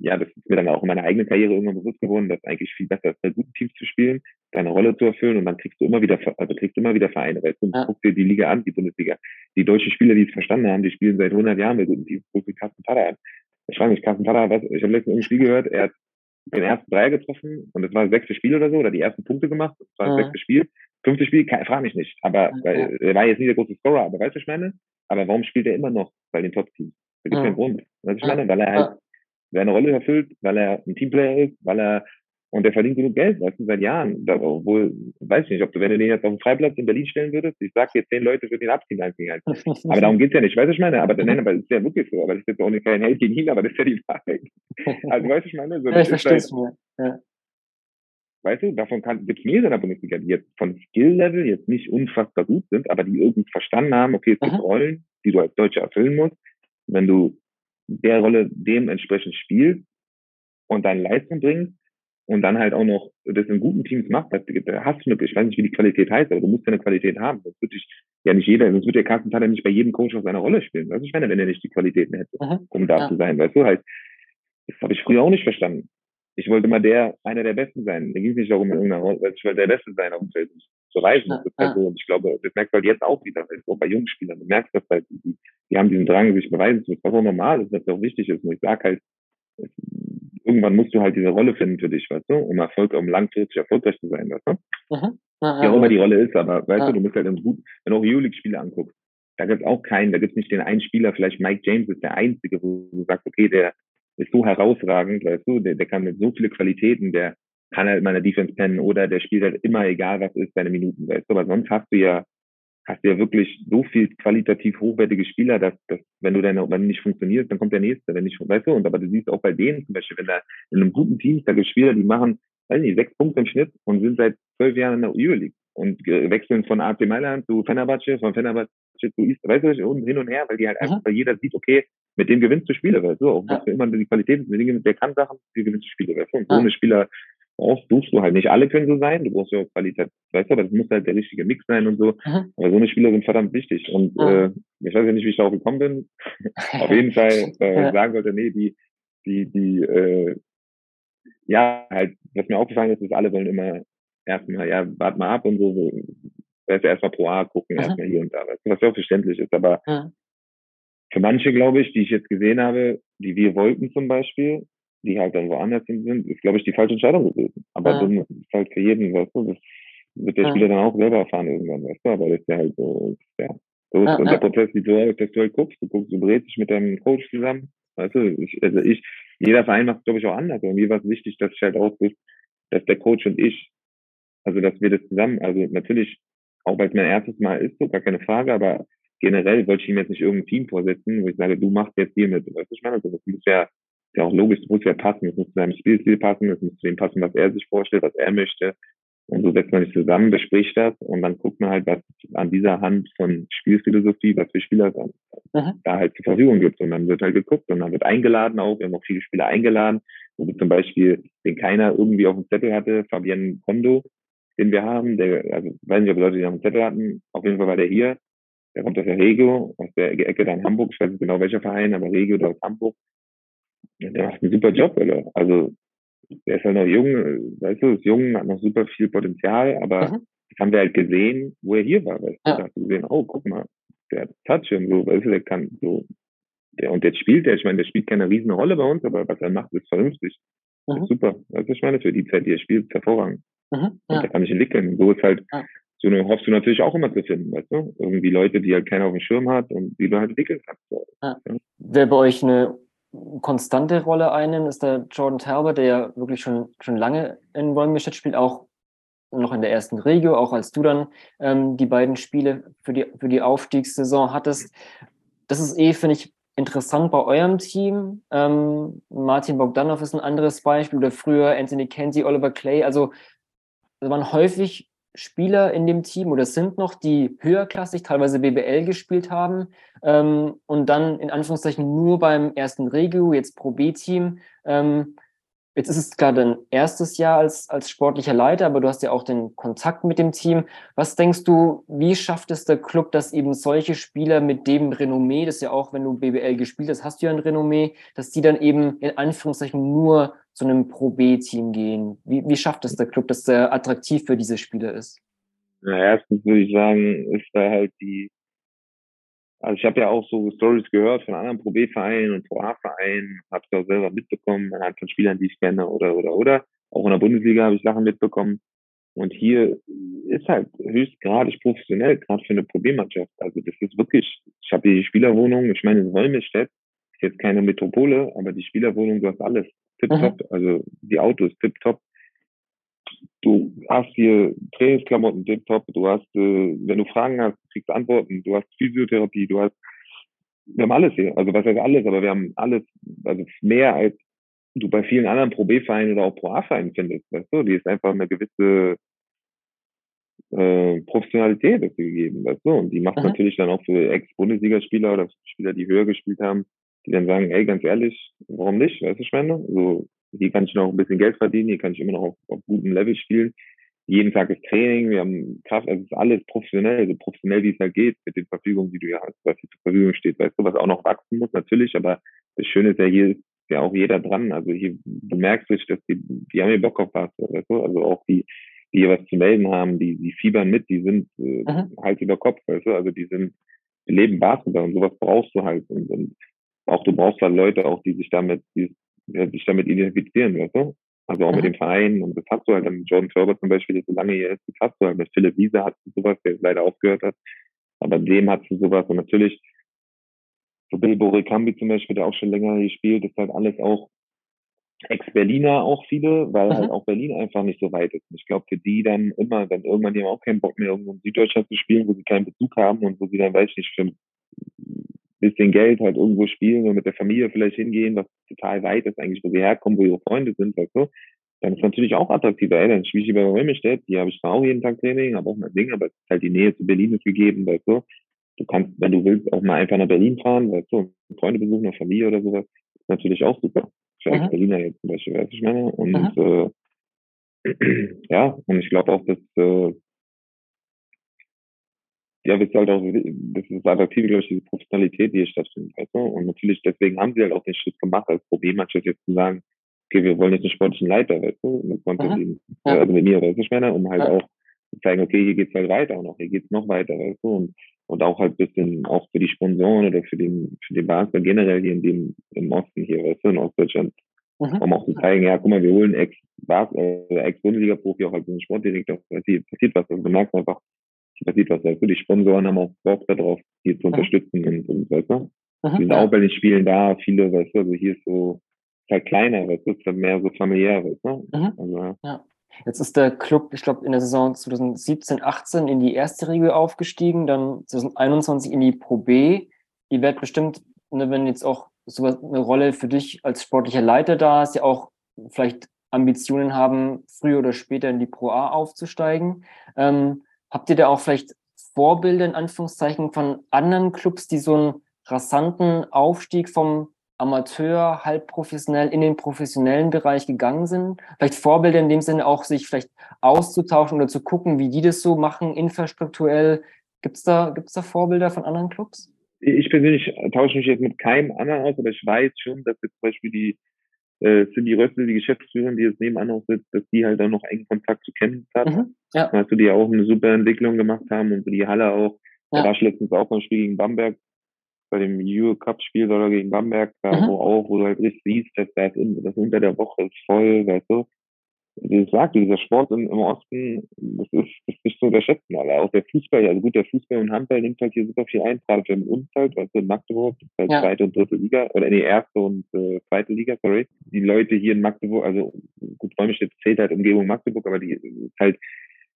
ja, das ist mir dann auch in meiner eigenen Karriere irgendwann bewusst geworden, dass eigentlich viel besser ist, bei guten Teams zu spielen, deine Rolle zu erfüllen und dann kriegst du immer wieder, also kriegst du immer wieder Vereine, weißt du, ja. guck dir die Liga an, die Bundesliga. Die deutschen Spieler, die es verstanden haben, die spielen seit 100 Jahren bei guten Teams, guck dir Carsten Tada an. Ich frage mich, Carsten Tada, was, ich habe letztens ein Spiel gehört, er hat den ersten Dreier getroffen und das war das sechste Spiel oder so, oder die ersten Punkte gemacht, das war das ja. sechste Spiel. Fünfte Spiel, frage mich nicht, aber, weil, er war jetzt nicht der große Scorer, aber weißt du, was ich meine? Aber warum spielt er immer noch bei den Top-Teams? Da gibt es keinen Grund. Du, ich meine? Weil er halt seine Rolle erfüllt, weil er ein Teamplayer ist, weil er und er verdient genug Geld, weißt du, seit Jahren. Da, obwohl, weiß ich nicht, ob du, wenn du den jetzt auf den Freiplatz in Berlin stellen würdest, ich sag dir, zehn Leute würden ihn abziehen als halt. Aber darum geht's ja nicht, weißt du, ich meine? Aber, nein, aber das ist ja wirklich so, aber das ist jetzt auch nicht kein Held gegen ihn, aber das ist ja die Wahrheit. Also, weißt du, ich meine? So, ja, ich verstehe es halt, mir. Ja. Weißt du, davon gibt es mehrere in der Bundesliga, die jetzt von Skill-Level jetzt nicht unfassbar gut sind, aber die irgendwie verstanden haben, okay, es gibt Rollen, die du als Deutscher erfüllen musst. Wenn du der Rolle dementsprechend spielst und deine Leistung bringst und dann halt auch noch das in guten Teams macht, da hast du eine, ich weiß nicht, wie die Qualität heißt, aber du musst ja eine Qualität haben. Das würde ich ja nicht jeder, sonst würde der Carsten Thaler nicht bei jedem Coach auf seiner Rolle spielen. Weißt du, ich meine, wenn er nicht die Qualitäten hätte, mhm. um da ja. zu sein. Weißt du, heißt, das habe ich früher auch nicht verstanden. Ich wollte immer der, einer der Besten sein. Da ging es nicht darum, in irgendeiner Rolle, ich wollte der Beste sein auf dem Feld zu reisen. Ja. Das ist halt so, und ich glaube, das merkst du halt jetzt auch wieder, auch bei jungen Spielern. Du merkst das halt, die, die haben diesen Drang, sich beweisen zu müssen, was auch normal ist, was auch wichtig ist. Und ich sag halt, irgendwann musst du halt diese Rolle finden für dich, weißt du, um Erfolg, um langfristig erfolgreich zu sein, weißt du? Mhm. Wie auch immer die Rolle ist, aber weißt ja. du, du musst halt im gut, wenn du auch Euroleague-Spiele anguckst, da gibt's auch keinen, da gibt's nicht den einen Spieler, vielleicht Mike James ist der einzige, wo du sagst, okay, der ist so herausragend, weißt du, der, der kann mit so viele Qualitäten, der kann halt mal eine Defense pennen oder der spielt halt immer, egal was ist, seine Minuten, weißt du, aber sonst hast du ja, hast du ja wirklich so viel qualitativ hochwertige Spieler, dass, dass wenn du dann, wenn du nicht funktionierst, dann kommt der nächste, wenn nicht, weißt du, und aber du siehst auch bei denen zum Beispiel, wenn da in einem guten Team, da gibt Spieler, die machen, weiß nicht, sechs Punkte im Schnitt und sind seit zwölf Jahren in der Euroleague und wechseln von AC Mailand zu Fenerbahce, von Fenerbahce zu East, weißt du, und hin und her, weil die halt einfach, weil jeder sieht, okay, mit dem gewinnst du Spiele, weißt du, auch ja. immer die Qualität ist, der kann Sachen, die gewinnst du Spiele, weißt du, und so eine Spieler brauchst, suchst du halt nicht. Alle können so sein, du brauchst ja auch Qualität, weißt du, aber das muss halt der richtige Mix sein und so. Mhm. Aber so eine Spieler sind verdammt wichtig. Und mhm. äh, ich weiß ja nicht, wie ich darauf gekommen bin. Auf jeden Fall äh, sagen wollte, nee, die, die, die, äh, ja, halt, was mir aufgefallen ist, ist, alle wollen immer erstmal, ja, warte mal ab und so, so weißt du, erstmal pro A gucken, mhm. erstmal hier und da, weißt du, was ja auch verständlich ist. Aber mhm. für manche, glaube ich, die ich jetzt gesehen habe, die wir wollten zum Beispiel, die halt dann woanders sind, ist, glaube ich, die falsche Entscheidung gewesen. Aber ja. das ist halt für jeden, weißt du, das wird der Spieler dann auch selber erfahren irgendwann, weißt du, aber das ist ja halt so, ja. So ist, ja, und der Prozess so aus, dass du halt guckst, du guckst, du berätst dich mit deinem Coach zusammen, weißt du, ich, also ich, jeder Verein macht glaube ich, auch anders. Und mir war es wichtig, dass ich halt auch, dass der Coach und ich, also dass wir das zusammen, also natürlich, auch weil es mein erstes Mal ist, so gar keine Frage, aber generell wollte ich ihm jetzt nicht irgendein Team vorsetzen, wo ich sage, du machst jetzt hier mit, weißt du, ich meine, also das muss ja ja auch logisch, es muss ja passen, es muss zu seinem Spielstil passen, es muss zu dem passen, was er sich vorstellt, was er möchte. Und so setzt man sich zusammen, bespricht das und dann guckt man halt, was an dieser Hand von Spielphilosophie, was für Spieler dann mhm. da halt zur Verfügung gibt. Und dann wird halt geguckt und dann wird eingeladen auch. Wir haben auch viele Spieler eingeladen, wo wir zum Beispiel, den keiner irgendwie auf dem Zettel hatte, Fabian Kondo, den wir haben, der, also weiß nicht, ob Leute den auf dem Zettel hatten, auf jeden Fall war der hier. Der kommt aus der Regio, aus der Ecke da in Hamburg, ich weiß nicht genau welcher Verein, aber Regio da aus Hamburg der macht einen super Job, oder? Also, der ist halt noch jung, weißt du, ist jung, hat noch super viel Potenzial, aber mhm. das haben wir halt gesehen, wo er hier war, weißt du, ja. da hast du gesehen, oh, guck mal, der hat Touch und so, weißt du, der kann so, der, und jetzt spielt der, ich meine, der spielt keine riesen Rolle bei uns, aber was er macht, ist vernünftig. Mhm. Ist super. Weißt du, ich meine, für die Zeit, die er spielt, ist hervorragend. Mhm. Ja. Und der kann sich entwickeln. Und so ist halt, ja. so eine hoffst du natürlich auch immer zu finden, weißt du? Irgendwie Leute, die halt keiner auf dem Schirm hat und die du halt entwickeln kannst. Ja. Wer bei euch eine konstante Rolle einnimmt, ist der Jordan Talbot, der ja wirklich schon, schon lange in Wolmstedt spielt, auch noch in der ersten Regio, auch als du dann ähm, die beiden Spiele für die, für die Aufstiegssaison hattest. Das ist eh, finde ich, interessant bei eurem Team. Ähm, Martin Bogdanov ist ein anderes Beispiel oder früher Anthony Kenzie, Oliver Clay. Also, da waren häufig Spieler in dem Team oder sind noch, die höherklassig, teilweise BBL gespielt haben ähm, und dann in Anführungszeichen nur beim ersten Regio, jetzt Pro B-Team. Ähm, jetzt ist es gerade dein erstes Jahr als, als sportlicher Leiter, aber du hast ja auch den Kontakt mit dem Team. Was denkst du, wie schafft es der Club, dass eben solche Spieler mit dem Renommee, das ja auch, wenn du BBL gespielt hast, hast du ja ein Renommee, dass die dann eben in Anführungszeichen nur zu einem Pro-B-Team gehen? Wie, wie schafft es der Club, dass er attraktiv für diese Spieler ist? Na, erstens würde ich sagen, ist da halt die, also ich habe ja auch so Stories gehört von anderen Pro B-Vereinen und Pro A-Vereinen, habe es auch selber mitbekommen, anhand von Spielern, die ich kenne oder oder oder. Auch in der Bundesliga habe ich Sachen mitbekommen. Und hier ist halt höchstgradig professionell, gerade für eine Problemmannschaft. Also das ist wirklich, ich habe die Spielerwohnung, ich meine, in Wolmestedt ist jetzt keine Metropole, aber die Spielerwohnung, du hast alles tipptopp, mhm. also die Autos tipptopp. Du hast hier Trainingsklamotten tipptopp, du hast, äh, wenn du Fragen hast, kriegst Antworten, du hast Physiotherapie, du hast, wir haben alles hier. Also was heißt alles, aber wir haben alles, also mehr als du bei vielen anderen Pro B-Vereinen oder auch Pro A-Vereinen findest, weißt du, die ist einfach eine gewisse äh, Professionalität dazu gegeben, weißt du, und die macht mhm. natürlich dann auch für Ex-Bundesligaspieler oder Spieler, die höher gespielt haben, die dann sagen, ey, ganz ehrlich, warum nicht? Weißt du, ich meine? So, hier kann ich noch ein bisschen Geld verdienen, hier kann ich immer noch auf, auf gutem Level spielen. Jeden Tag ist Training, wir haben Kraft, also es ist alles professionell, so professionell wie es halt geht, mit den Verfügungen, die du hier hast, was hier zur Verfügung steht, weißt du, was auch noch wachsen muss, natürlich, aber das Schöne ist ja, hier ist ja auch jeder dran, also hier, du merkst dich, dass die, die haben hier Bock auf was, weißt du, also auch die, die hier was zu melden haben, die, die fiebern mit, die sind äh, halt über Kopf, weißt du, also die sind, die leben Basketball und sowas brauchst du halt und, und auch du brauchst halt Leute auch, die sich damit, die, die sich damit identifizieren, weißt du? Also auch mhm. mit dem Verein und das hast du halt mit Jordan Ferber zum Beispiel, der so lange hier ist, das hast du halt mit Philipp Wiese hast du sowas, der leider aufgehört hat. Aber dem hast du sowas und natürlich so Bilbo Rekambi zum Beispiel, der auch schon länger hier spielt, ist halt alles auch Ex-Berliner auch viele, weil mhm. halt auch Berlin einfach nicht so weit ist. Und ich glaube, für die dann immer, wenn irgendwann die haben auch keinen Bock mehr, irgendwo in Süddeutschland zu spielen, wo sie keinen Bezug haben und wo sie dann, weiß ich nicht, für bisschen Geld halt irgendwo spielen und mit der Familie vielleicht hingehen, was total weit ist eigentlich, wo sie herkommen, wo ihre Freunde sind, weißt du, dann ist natürlich auch attraktiver. Ey, dann spiele ich bei Römestedt, die habe ich zwar auch jeden Tag Training, habe auch mein Ding, aber es ist halt die Nähe zu Berlin ist gegeben, weißt du. Du kannst, wenn du willst, auch mal einfach nach Berlin fahren, weißt du, Freunde besuchen, eine Familie oder sowas, ist natürlich auch super für als Berliner jetzt zum Beispiel, weiß ich meine. Und äh, ja, und ich glaube auch, dass äh, ja, das ist halt auch, das ist attraktiv, glaube ich, diese Professionalität, die hier stattfindet, weißt du? Und natürlich, deswegen haben sie halt auch den Schritt gemacht, als Problemmannschaft jetzt zu sagen, okay, wir wollen jetzt einen sportlichen Leiter, weißt du? Mit Konstantin, ja. also mit mir, weißt du, ich meine, um halt ja. auch zu zeigen, okay, hier geht's halt weiter und auch hier geht's noch weiter, weißt du? Und, und auch halt bisschen, auch für die Sponsoren oder für den, für den Basketball generell hier in dem, im Osten hier, weißt du, in Ostdeutschland, mhm. um auch zu zeigen, ja, guck mal, wir holen ex äh, Ex-Bundesliga-Profi auch als Sportdirektor, passiert, passiert was, also du merkst einfach, passiert was, weißt du, die Sponsoren haben auch Bock darauf, hier zu unterstützen und, und weißt du, mhm. die sind auch bei den Spielen da, viele, weißt du, also hier ist so, ist halt kleiner, weißt du, ist halt mehr so familiär, weißt du, mhm. also, ja. Jetzt ist der Club, ich glaube, in der Saison 2017, 18 in die erste Regel aufgestiegen, dann 2021 in die Pro B. Die wird bestimmt, ne, wenn jetzt auch sowas eine Rolle für dich als sportlicher Leiter da ist, ja auch vielleicht Ambitionen haben, früher oder später in die Pro A aufzusteigen. Ähm, habt ihr da auch vielleicht Vorbilder in Anführungszeichen von anderen Clubs, die so einen rasanten Aufstieg vom Amateur, halb professionell in den professionellen Bereich gegangen sind. Vielleicht Vorbilder in dem Sinne auch, sich vielleicht auszutauschen oder zu gucken, wie die das so machen, infrastrukturell. Gibt es da, gibt's da Vorbilder von anderen Clubs? Ich persönlich tausche mich jetzt mit keinem anderen aus, aber ich weiß schon, dass jetzt zum Beispiel die äh, Cindy Rössel, die Geschäftsführerin, die jetzt nebenan auch sitzt, dass die halt dann noch engen Kontakt zu Chemnitz hat. Mhm, ja. Weißt du, die auch eine super Entwicklung gemacht haben und die Halle auch. Ja. Da war ich letztens auch beim Spiel gegen Bamberg bei dem Euro Cup Spiel oder gegen Bamberg, da mhm. wo auch, wo du halt richtig siehst, dass das, in, das unter der Woche ist voll, weißt du. Wie gesagt, dieser Sport im, im Osten, das ist, das ist nicht zu unterschätzen, aber auch der Fußball, also gut, der Fußball und Handball nimmt halt hier super viel ein, gerade für uns halt, du, in Magdeburg, das ist halt ja. zweite und dritte Liga, oder nee, erste und äh, zweite Liga, sorry. Die Leute hier in Magdeburg, also gut, Räumstedt zählt halt Umgebung Magdeburg, aber die ist halt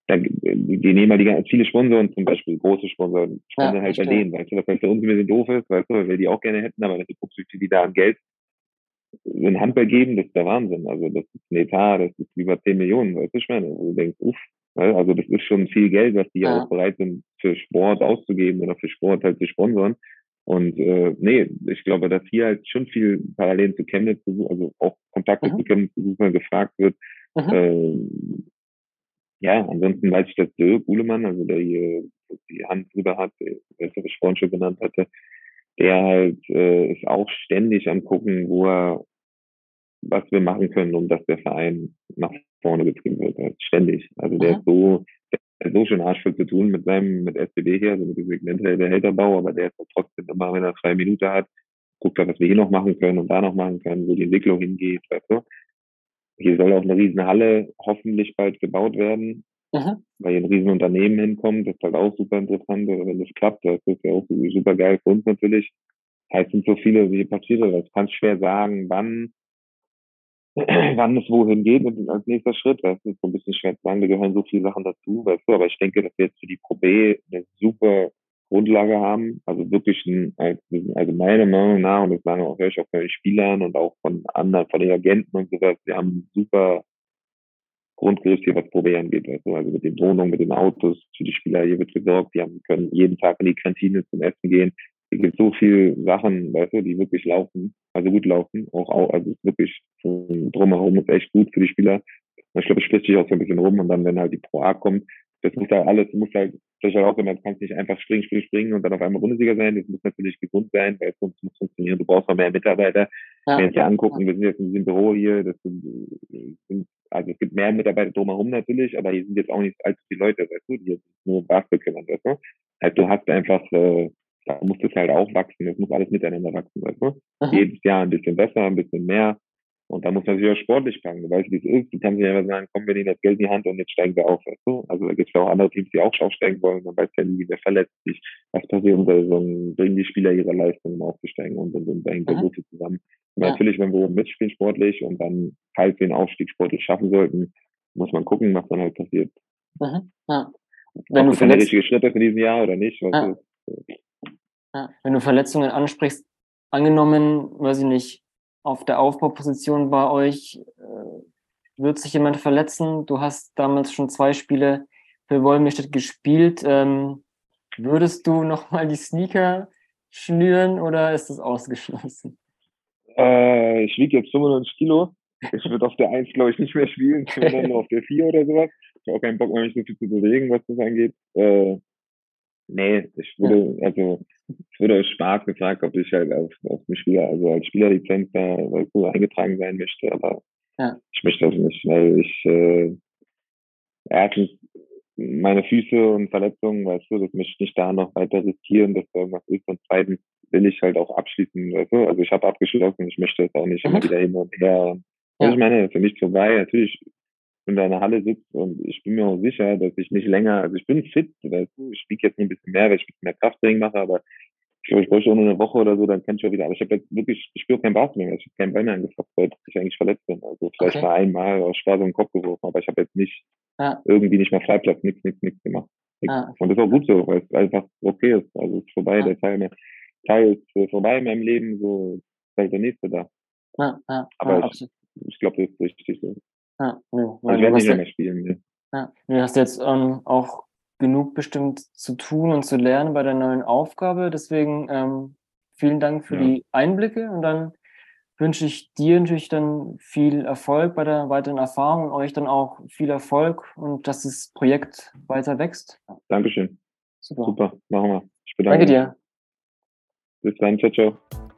da, die nehmen halt die, viele Sponsoren zum Beispiel, große Sponsoren, sponsern ja, halt bei denen, weißt du, was halt für uns ein bisschen doof ist, weißt du, weil wir die auch gerne hätten, aber wenn du guckst, wie die da an Geld in Handball geben, das ist der Wahnsinn. Also das ist ein Etat, das ist über 10 Millionen, weißt du, ich meine, wo du denkst, uff, also das ist schon viel Geld, was die ja. auch bereit sind, für Sport auszugeben oder für Sport halt zu sponsoren. Und äh, nee, ich glaube, dass hier halt schon viel Parallelen zu Chemnitz, also auch Kontakte mhm. zu Chemnitz gefragt wird, mhm. äh, ja, ansonsten weiß ich, dass Dirk Uhlemann, also der hier die Hand drüber hat, der ich vorhin schon genannt hatte, der halt äh, ist auch ständig am gucken, wo er, was wir machen können, um dass der Verein nach vorne getrieben wird. Halt ständig. Also der Aha. ist so, der ist so schon arschvoll zu tun mit seinem, mit SBB hier, also mit dem Segment Behälterbau, aber der ist trotzdem immer, wenn er zwei Minuten hat, guckt er, was wir hier noch machen können und da noch machen können, wo die Entwicklung hingeht, weißt du. Hier soll auch eine riesen Halle hoffentlich bald gebaut werden, mhm. weil hier ein riesen Unternehmen hinkommt. Das ist halt auch super interessant, wenn das klappt. Das ist ja auch super geil für uns natürlich. Heißt, sind so viele, wie passiert das? Kannst schwer sagen, wann, wann es wohin geht als nächster Schritt. Das ist so ein bisschen schwer zu sagen. Da gehören so viele Sachen dazu, weißt du. Aber ich denke, dass wir jetzt für die Pro B eine super Grundlage haben. Also wirklich ein, also meiner Meinung nach, und das sagen auch, höre ich auch von den Spielern und auch von anderen, von den Agenten und sowas, wir haben super Grundgerüst hier, was Probe angeht. Also, also mit den Wohnungen, mit den Autos, für die Spieler hier wird gesorgt, die haben, können jeden Tag in die Kantine zum Essen gehen. Es gibt so viele Sachen, weißt du, die wirklich laufen, also gut laufen, auch, auch also wirklich drumherum ist echt gut für die Spieler. Ich glaube, es spricht sich auch so ein bisschen rum und dann, wenn halt die Pro A kommt, das muss halt alles, muss halt, das halt auch immer, du kannst nicht einfach springen, springen, springen und dann auf einmal Bundesliga sein. Das muss natürlich gesund sein, weil es muss funktionieren. Du brauchst noch mehr Mitarbeiter. Ja, Wenn wir uns ja angucken, wir sind jetzt in diesem Büro hier, das sind, also es gibt mehr Mitarbeiter drumherum natürlich, aber hier sind jetzt auch nicht allzu viele Leute, weißt du, die jetzt nur Basketball kümmern, weißt du. Also du hast einfach, äh, da muss das halt auch wachsen, es muss alles miteinander wachsen, weißt du. Mhm. Jedes Jahr ein bisschen besser, ein bisschen mehr. Und da muss man sich auch sportlich packen. Du weißt, wie es ist. Du kannst nicht einfach sagen, komm, wir nehmen das Geld in die Hand und jetzt steigen wir auf. Weißt du? Also da gibt es ja auch andere Teams, die auch aufsteigen wollen. Man weiß ja nie, wer verletzt sich, was passiert in der Saison, bringen die Spieler ihre Leistung, um aufzusteigen und, und, und da hängt so viel zusammen. Ja. Natürlich, wenn wir oben mitspielen sportlich und dann halt den Aufstieg sportlich schaffen sollten, muss man gucken, was dann halt passiert. Mhm. Ja. Wenn Ob du das der richtige Schritt ist in diesem Jahr oder nicht. Ja. Wenn du Verletzungen ansprichst, angenommen, weiß ich nicht, auf der Aufbauposition bei euch äh, wird sich jemand verletzen. Du hast damals schon zwei Spiele für Wolmirstedt gespielt. Ähm, würdest du nochmal die Sneaker schnüren oder ist das ausgeschlossen? Äh, ich wiege jetzt 95 Kilo. Ich würde auf der 1, glaube ich, nicht mehr spielen, sondern auf der 4 oder sowas. Ich habe auch keinen Bock mich so viel zu bewegen, was das angeht. Äh, nee, ich würde, ja. also, es wurde aus Spaß gefragt, ob ich halt auf, auf den Spieler, also als Spielerlizenz da so eingetragen sein möchte, aber ja. ich möchte das nicht, weil ich, äh, erstens, meine Füße und Verletzungen, weißt du, das möchte ich nicht da noch weiter riskieren, dass da irgendwas ist. Und zweitens will ich halt auch abschließen, weißt du? Also ich habe abgeschlossen, ich möchte das auch nicht immer mhm. wieder hin und her. Ja. Ich meine, für mich vorbei. Natürlich, in der Halle sitzt und ich bin mir auch sicher, dass ich nicht länger, also ich bin fit, weißt du, ich spiele jetzt ein bisschen mehr, weil ich ein bisschen mehr Krafttraining mache, aber ich glaube, ich bräuchte auch nur eine Woche oder so, dann kann ich auch wieder. Aber ich habe jetzt wirklich, ich spüre keinen Basketball mehr, ich habe keinen Ball mehr angefasst, weil ich eigentlich verletzt bin. Also vielleicht okay. mal einmal aus Spaß im Kopf geworfen, aber ich habe jetzt nicht ja. irgendwie nicht mehr Freiplatz, nichts, nichts, nichts gemacht. Ja. Und das ist auch gut so, weil es einfach okay ist. Also es ist vorbei, ja. der Teil, mehr, Teil ist vorbei in meinem Leben, so ist halt der nächste da. Ja, ja, aber ja, ich, ich glaube, das ist richtig so. Ja, nö, also ich werde nicht mehr spielen. Ne. Ja, du hast jetzt ähm, auch genug bestimmt zu tun und zu lernen bei der neuen Aufgabe. Deswegen ähm, vielen Dank für ja. die Einblicke und dann wünsche ich dir natürlich dann viel Erfolg bei der weiteren Erfahrung und euch dann auch viel Erfolg und dass das Projekt weiter wächst. Dankeschön. Super. Super, machen wir. Ich bedanke Danke dir. Bis dann, ciao, ciao.